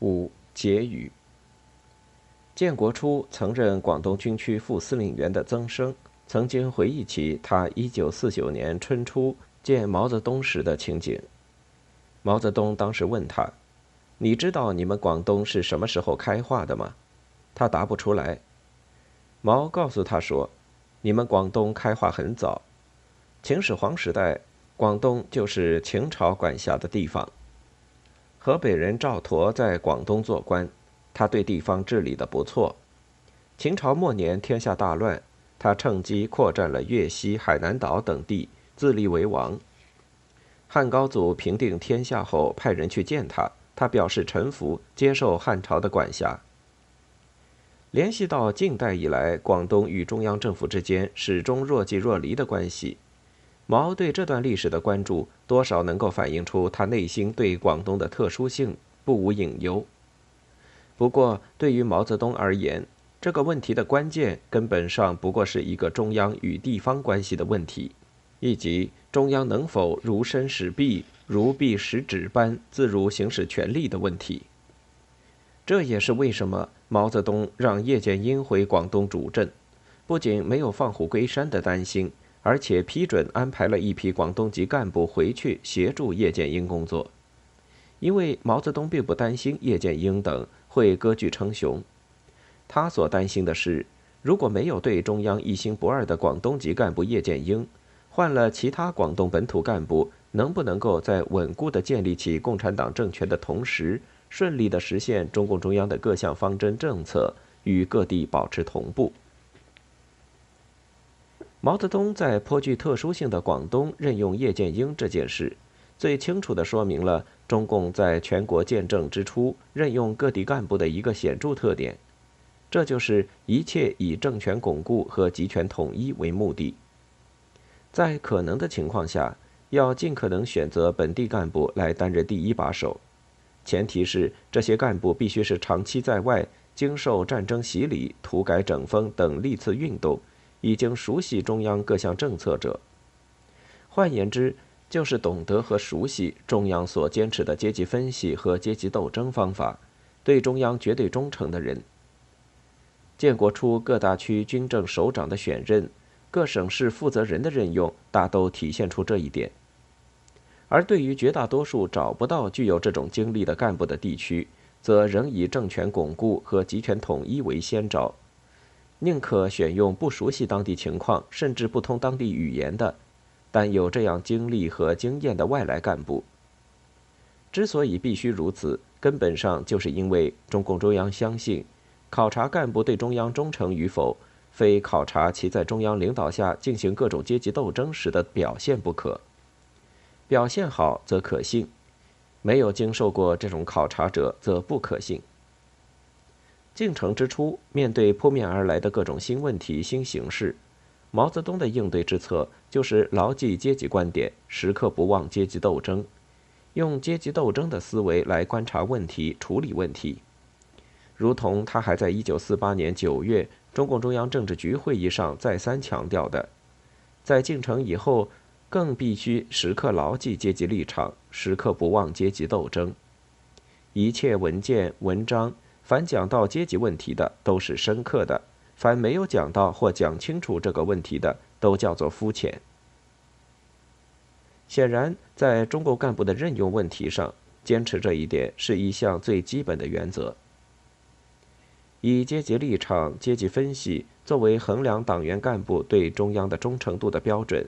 五结语。建国初曾任广东军区副司令员的曾生，曾经回忆起他1949年春初见毛泽东时的情景。毛泽东当时问他：“你知道你们广东是什么时候开化的吗？”他答不出来。毛告诉他说：“你们广东开化很早，秦始皇时代，广东就是秦朝管辖的地方。河北人赵佗在广东做官。”他对地方治理的不错。秦朝末年，天下大乱，他趁机扩占了粤西、海南岛等地，自立为王。汉高祖平定天下后，派人去见他，他表示臣服，接受汉朝的管辖。联系到近代以来，广东与中央政府之间始终若即若离的关系，毛对这段历史的关注，多少能够反映出他内心对广东的特殊性不无隐忧。不过，对于毛泽东而言，这个问题的关键根本上不过是一个中央与地方关系的问题，以及中央能否如身使臂、如臂使指般自如行使权力的问题。这也是为什么毛泽东让叶剑英回广东主政，不仅没有放虎归山的担心，而且批准安排了一批广东籍干部回去协助叶剑英工作，因为毛泽东并不担心叶剑英等。会割据称雄，他所担心的是，如果没有对中央一心不二的广东籍干部叶剑英，换了其他广东本土干部，能不能够在稳固的建立起共产党政权的同时，顺利的实现中共中央的各项方针政策与各地保持同步？毛泽东在颇具特殊性的广东任用叶剑英这件事。最清楚地说明了中共在全国建政之初任用各地干部的一个显著特点，这就是一切以政权巩固和集权统一为目的。在可能的情况下，要尽可能选择本地干部来担任第一把手，前提是这些干部必须是长期在外、经受战争洗礼、土改整风等历次运动，已经熟悉中央各项政策者。换言之，就是懂得和熟悉中央所坚持的阶级分析和阶级斗争方法，对中央绝对忠诚的人。建国初各大区军政首长的选任，各省市负责人的任用，大都体现出这一点。而对于绝大多数找不到具有这种经历的干部的地区，则仍以政权巩固和集权统一为先招，宁可选用不熟悉当地情况，甚至不通当地语言的。但有这样经历和经验的外来干部，之所以必须如此，根本上就是因为中共中央相信，考察干部对中央忠诚与否，非考察其在中央领导下进行各种阶级斗争时的表现不可。表现好则可信，没有经受过这种考察者则不可信。进城之初，面对扑面而来的各种新问题、新形势。毛泽东的应对之策就是牢记阶级观点，时刻不忘阶级斗争，用阶级斗争的思维来观察问题、处理问题。如同他还在1948年9月中共中央政治局会议上再三强调的，在进城以后，更必须时刻牢记阶级立场，时刻不忘阶级斗争。一切文件、文章，凡讲到阶级问题的，都是深刻的。凡没有讲到或讲清楚这个问题的，都叫做肤浅。显然，在中共干部的任用问题上，坚持这一点是一项最基本的原则。以阶级立场、阶级分析作为衡量党员干部对中央的忠诚度的标准，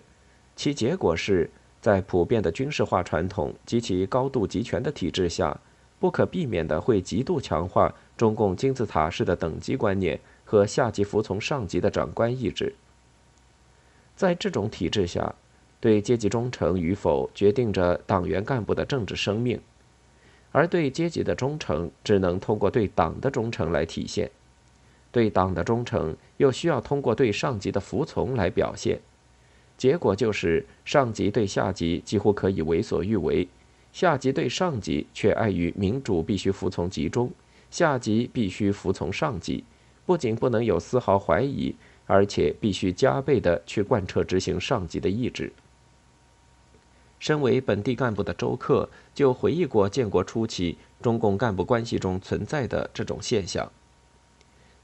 其结果是在普遍的军事化传统及其高度集权的体制下，不可避免的会极度强化中共金字塔式的等级观念。和下级服从上级的长官意志，在这种体制下，对阶级忠诚与否决定着党员干部的政治生命，而对阶级的忠诚只能通过对党的忠诚来体现，对党的忠诚又需要通过对上级的服从来表现，结果就是上级对下级几乎可以为所欲为，下级对上级却碍于民主必须服从集中，下级必须服从上级。不仅不能有丝毫怀疑，而且必须加倍的去贯彻执行上级的意志。身为本地干部的周克就回忆过建国初期中共干部关系中存在的这种现象。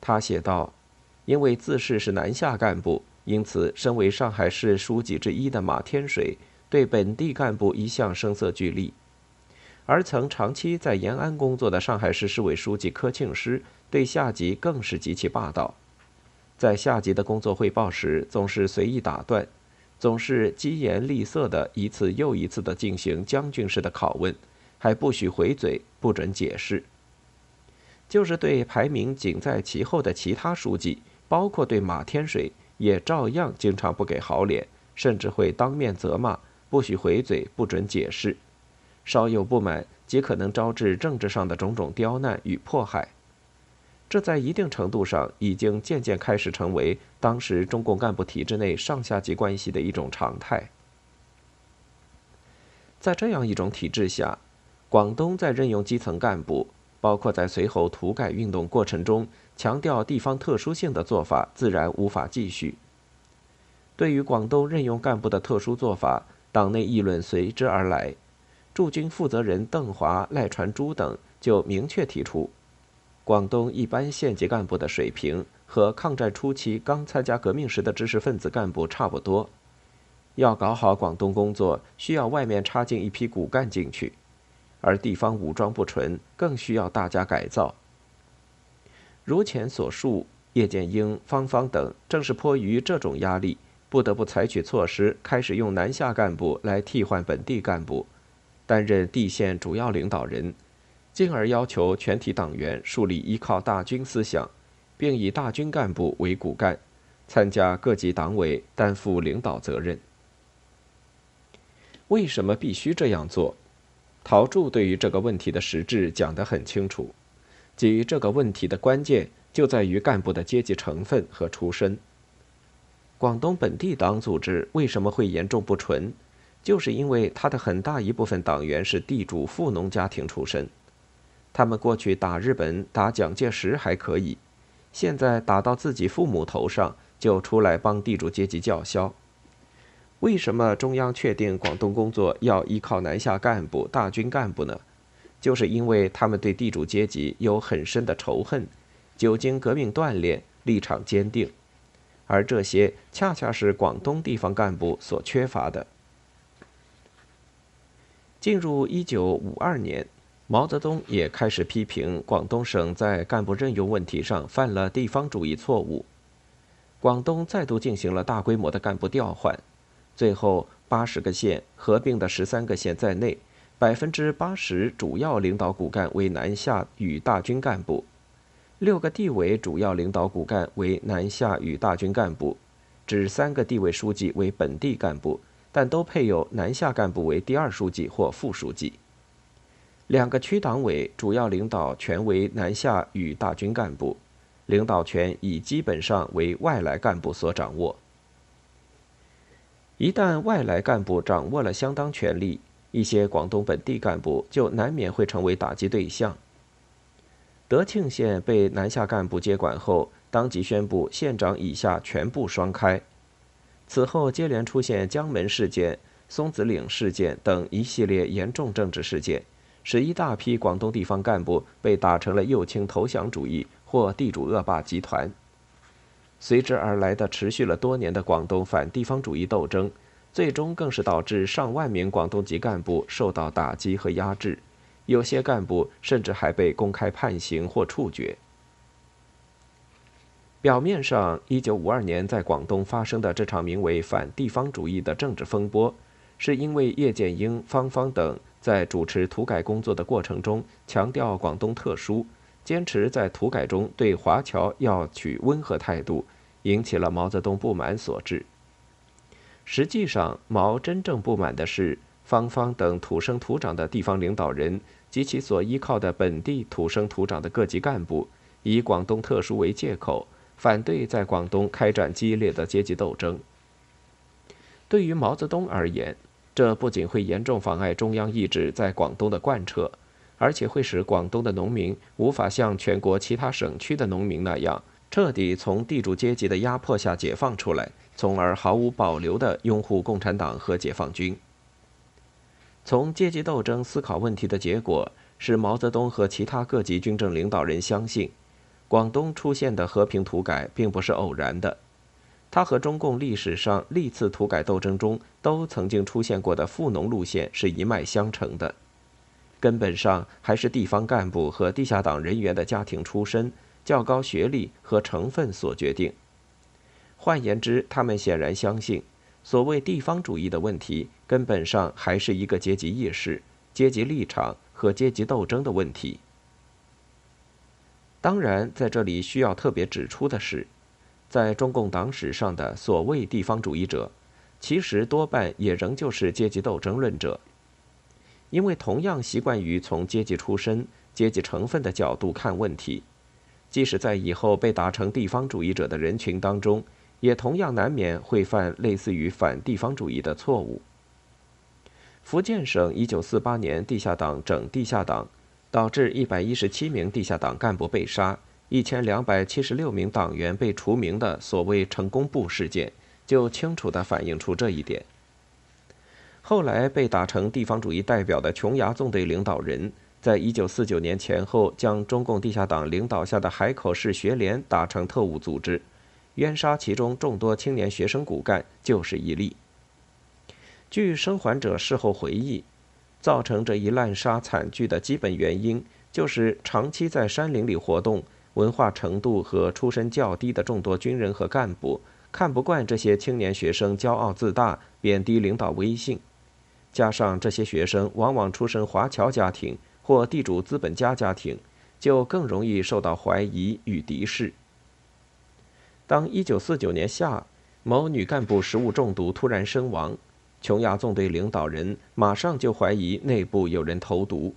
他写道：“因为自视是南下干部，因此身为上海市书记之一的马天水对本地干部一向声色俱厉，而曾长期在延安工作的上海市市委书记柯庆施对下级更是极其霸道，在下级的工作汇报时总是随意打断。”总是疾言厉色的一次又一次的进行将军式的拷问，还不许回嘴，不准解释。就是对排名紧在其后的其他书记，包括对马天水，也照样经常不给好脸，甚至会当面责骂，不许回嘴，不准解释。稍有不满，即可能招致政治上的种种刁难与迫害。这在一定程度上已经渐渐开始成为当时中共干部体制内上下级关系的一种常态。在这样一种体制下，广东在任用基层干部，包括在随后土改运动过程中强调地方特殊性的做法，自然无法继续。对于广东任用干部的特殊做法，党内议论随之而来。驻军负责人邓华、赖传珠等就明确提出。广东一般县级干部的水平和抗战初期刚参加革命时的知识分子干部差不多。要搞好广东工作，需要外面插进一批骨干进去，而地方武装不纯，更需要大家改造。如前所述，叶剑英、方方等正是迫于这种压力，不得不采取措施，开始用南下干部来替换本地干部，担任地县主要领导人。进而要求全体党员树立依靠大军思想，并以大军干部为骨干，参加各级党委，担负领导责任。为什么必须这样做？陶铸对于这个问题的实质讲得很清楚，即这个问题的关键就在于干部的阶级成分和出身。广东本地党组织为什么会严重不纯？就是因为他的很大一部分党员是地主富农家庭出身。他们过去打日本、打蒋介石还可以，现在打到自己父母头上，就出来帮地主阶级叫嚣。为什么中央确定广东工作要依靠南下干部、大军干部呢？就是因为他们对地主阶级有很深的仇恨，久经革命锻炼，立场坚定，而这些恰恰是广东地方干部所缺乏的。进入一九五二年。毛泽东也开始批评广东省在干部任用问题上犯了地方主义错误。广东再度进行了大规模的干部调换，最后八十个县合并的十三个县在内，百分之八十主要领导骨干为南下与大军干部，六个地委主要领导骨干为南下与大军干部，只三个地委书记为本地干部，但都配有南下干部为第二书记或副书记。两个区党委主要领导权为南下与大军干部，领导权已基本上为外来干部所掌握。一旦外来干部掌握了相当权力，一些广东本地干部就难免会成为打击对象。德庆县被南下干部接管后，当即宣布县长以下全部双开。此后接连出现江门事件、松子岭事件等一系列严重政治事件。使一大批广东地方干部被打成了右倾投降主义或地主恶霸集团。随之而来的持续了多年的广东反地方主义斗争，最终更是导致上万名广东籍干部受到打击和压制，有些干部甚至还被公开判刑或处决。表面上，1952年在广东发生的这场名为“反地方主义”的政治风波，是因为叶剑英、方方等。在主持土改工作的过程中，强调广东特殊，坚持在土改中对华侨要取温和态度，引起了毛泽东不满所致。实际上，毛真正不满的是方方等土生土长的地方领导人及其所依靠的本地土生土长的各级干部，以广东特殊为借口，反对在广东开展激烈的阶级斗争。对于毛泽东而言，这不仅会严重妨碍中央意志在广东的贯彻，而且会使广东的农民无法像全国其他省区的农民那样，彻底从地主阶级的压迫下解放出来，从而毫无保留地拥护共产党和解放军。从阶级斗争思考问题的结果，使毛泽东和其他各级军政领导人相信，广东出现的和平土改并不是偶然的。它和中共历史上历次土改斗争中都曾经出现过的富农路线是一脉相承的，根本上还是地方干部和地下党人员的家庭出身、较高学历和成分所决定。换言之，他们显然相信，所谓地方主义的问题，根本上还是一个阶级意识、阶级立场和阶级斗争的问题。当然，在这里需要特别指出的是。在中共党史上的所谓地方主义者，其实多半也仍旧是阶级斗争论者，因为同样习惯于从阶级出身、阶级成分的角度看问题，即使在以后被打成地方主义者的人群当中，也同样难免会犯类似于反地方主义的错误。福建省1948年地下党整地下党，导致117名地下党干部被杀。一千两百七十六名党员被除名的所谓“成功部”事件，就清楚地反映出这一点。后来被打成地方主义代表的琼崖纵队领导人，在一九四九年前后将中共地下党领导下的海口市学联打成特务组织，冤杀其中众多青年学生骨干，就是一例。据生还者事后回忆，造成这一滥杀惨剧的基本原因，就是长期在山林里活动。文化程度和出身较低的众多军人和干部看不惯这些青年学生骄傲自大、贬低领导威信，加上这些学生往往出身华侨家庭或地主资本家家庭，就更容易受到怀疑与敌视。当1949年夏某女干部食物中毒突然身亡，琼崖纵队领导人马上就怀疑内部有人投毒，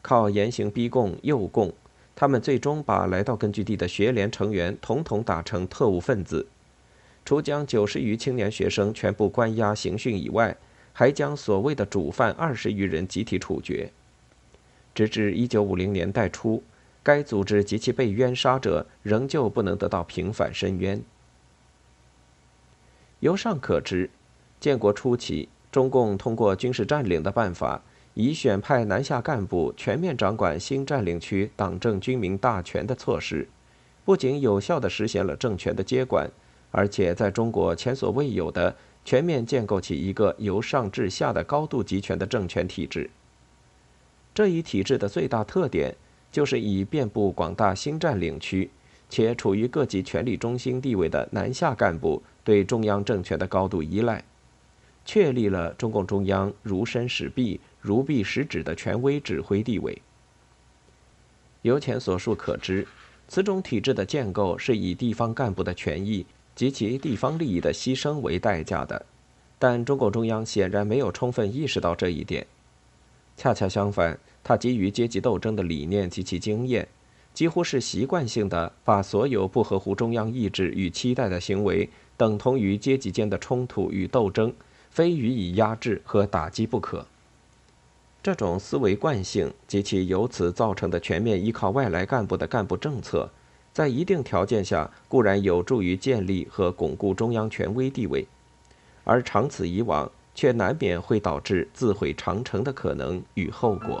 靠严刑逼供、诱供。他们最终把来到根据地的学联成员统统打成特务分子，除将九十余青年学生全部关押刑讯以外，还将所谓的主犯二十余人集体处决。直至一九五零年代初，该组织及其被冤杀者仍旧不能得到平反申冤。由上可知，建国初期，中共通过军事占领的办法。以选派南下干部全面掌管新占领区党政军民大权的措施，不仅有效地实现了政权的接管，而且在中国前所未有的全面建构起一个由上至下的高度集权的政权体制。这一体制的最大特点，就是以遍布广大新占领区且处于各级权力中心地位的南下干部对中央政权的高度依赖，确立了中共中央如身使臂。如臂使指的权威指挥地位。由前所述可知，此种体制的建构是以地方干部的权益及其地方利益的牺牲为代价的，但中共中央显然没有充分意识到这一点。恰恰相反，他基于阶级斗争的理念及其经验，几乎是习惯性的把所有不合乎中央意志与期待的行为等同于阶级间的冲突与斗争，非予以压制和打击不可。这种思维惯性及其由此造成的全面依靠外来干部的干部政策，在一定条件下固然有助于建立和巩固中央权威地位，而长此以往，却难免会导致自毁长城的可能与后果。